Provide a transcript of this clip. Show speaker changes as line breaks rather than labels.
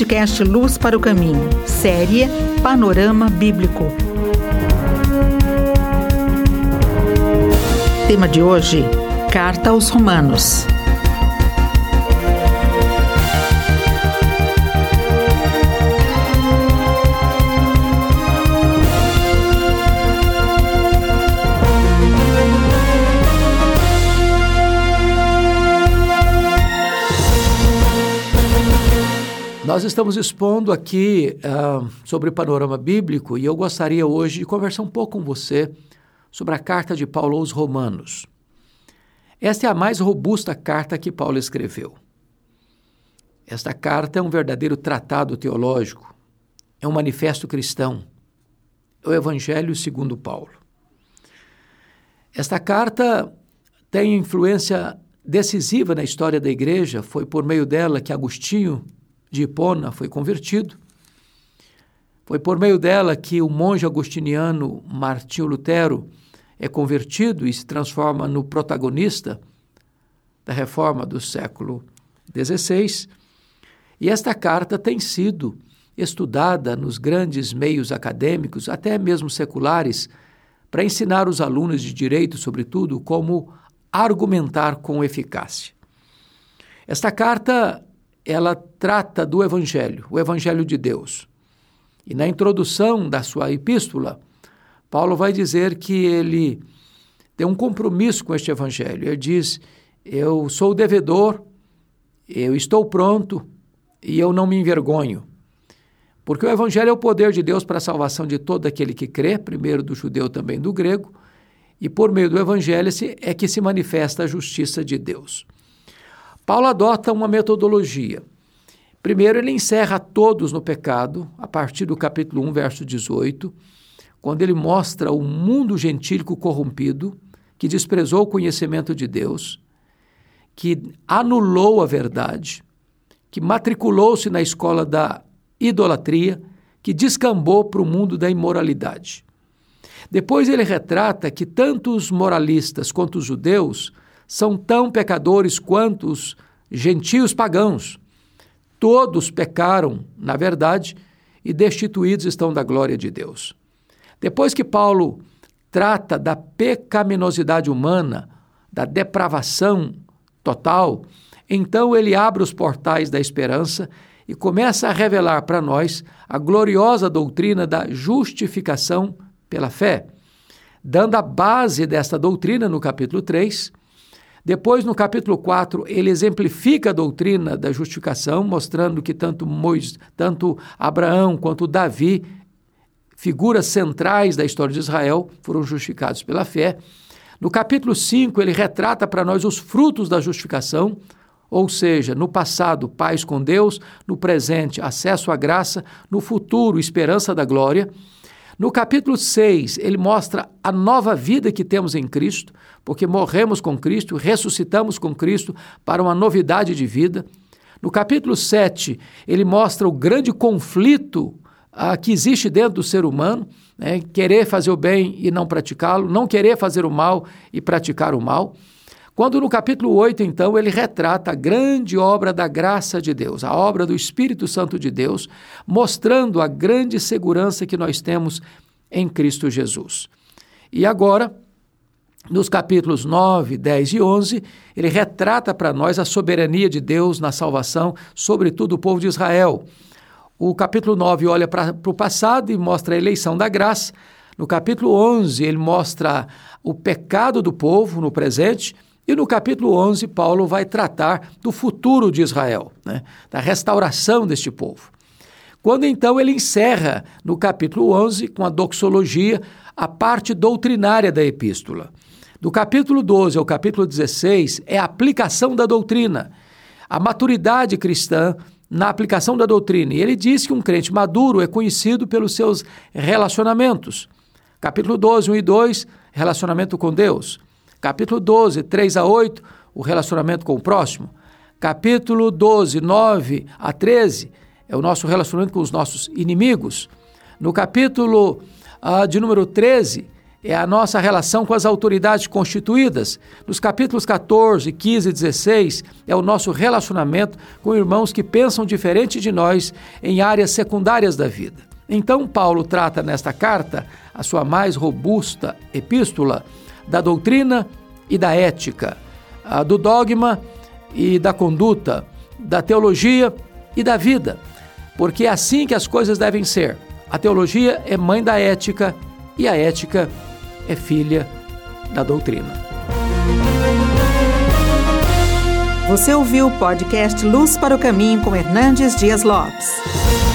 Podcast Luz para o Caminho, série Panorama Bíblico. Tema de hoje: Carta aos Romanos.
Nós estamos expondo aqui uh, sobre o panorama bíblico e eu gostaria hoje de conversar um pouco com você sobre a carta de Paulo aos Romanos. Esta é a mais robusta carta que Paulo escreveu. Esta carta é um verdadeiro tratado teológico, é um manifesto cristão, é o Evangelho segundo Paulo. Esta carta tem influência decisiva na história da igreja, foi por meio dela que Agostinho de Hipona foi convertido. Foi por meio dela que o monge agostiniano Martinho Lutero é convertido e se transforma no protagonista da reforma do século XVI. E esta carta tem sido estudada nos grandes meios acadêmicos, até mesmo seculares, para ensinar os alunos de direito, sobretudo, como argumentar com eficácia. Esta carta ela trata do Evangelho, o Evangelho de Deus. E na introdução da sua epístola, Paulo vai dizer que ele tem um compromisso com este Evangelho. Ele diz: Eu sou devedor, eu estou pronto e eu não me envergonho. Porque o Evangelho é o poder de Deus para a salvação de todo aquele que crê, primeiro do judeu, também do grego, e por meio do Evangelho é que se manifesta a justiça de Deus. Paulo adota uma metodologia. Primeiro, ele encerra todos no pecado, a partir do capítulo 1, verso 18, quando ele mostra o mundo gentílico corrompido, que desprezou o conhecimento de Deus, que anulou a verdade, que matriculou-se na escola da idolatria, que descambou para o mundo da imoralidade. Depois ele retrata que tanto os moralistas quanto os judeus são tão pecadores quanto os gentios pagãos. Todos pecaram, na verdade, e destituídos estão da glória de Deus. Depois que Paulo trata da pecaminosidade humana, da depravação total, então ele abre os portais da esperança e começa a revelar para nós a gloriosa doutrina da justificação pela fé, dando a base desta doutrina no capítulo 3 depois, no capítulo 4, ele exemplifica a doutrina da justificação, mostrando que tanto, Moisés, tanto Abraão quanto Davi, figuras centrais da história de Israel, foram justificados pela fé. No capítulo 5, ele retrata para nós os frutos da justificação, ou seja, no passado, paz com Deus, no presente, acesso à graça, no futuro, esperança da glória. No capítulo 6, ele mostra a nova vida que temos em Cristo, porque morremos com Cristo, ressuscitamos com Cristo para uma novidade de vida. No capítulo 7, ele mostra o grande conflito ah, que existe dentro do ser humano, né? querer fazer o bem e não praticá-lo, não querer fazer o mal e praticar o mal. Quando no capítulo 8, então, ele retrata a grande obra da graça de Deus, a obra do Espírito Santo de Deus, mostrando a grande segurança que nós temos em Cristo Jesus. E agora, nos capítulos 9, 10 e 11, ele retrata para nós a soberania de Deus na salvação, sobretudo o povo de Israel. O capítulo 9 olha para o passado e mostra a eleição da graça. No capítulo 11, ele mostra o pecado do povo no presente e no capítulo 11, Paulo vai tratar do futuro de Israel, né? da restauração deste povo. Quando então ele encerra no capítulo 11, com a doxologia, a parte doutrinária da epístola. Do capítulo 12 ao capítulo 16 é a aplicação da doutrina, a maturidade cristã na aplicação da doutrina. E ele diz que um crente maduro é conhecido pelos seus relacionamentos. Capítulo 12, 1 e 2, relacionamento com Deus. Capítulo 12, 3 a 8, o relacionamento com o próximo. Capítulo 12, 9 a 13, é o nosso relacionamento com os nossos inimigos. No capítulo uh, de número 13, é a nossa relação com as autoridades constituídas. Nos capítulos 14, 15 e 16, é o nosso relacionamento com irmãos que pensam diferente de nós em áreas secundárias da vida. Então, Paulo trata nesta carta, a sua mais robusta epístola, da doutrina e da ética, do dogma e da conduta, da teologia e da vida, porque é assim que as coisas devem ser. A teologia é mãe da ética e a ética é filha da doutrina.
Você ouviu o podcast Luz para o Caminho com Hernandes Dias Lopes.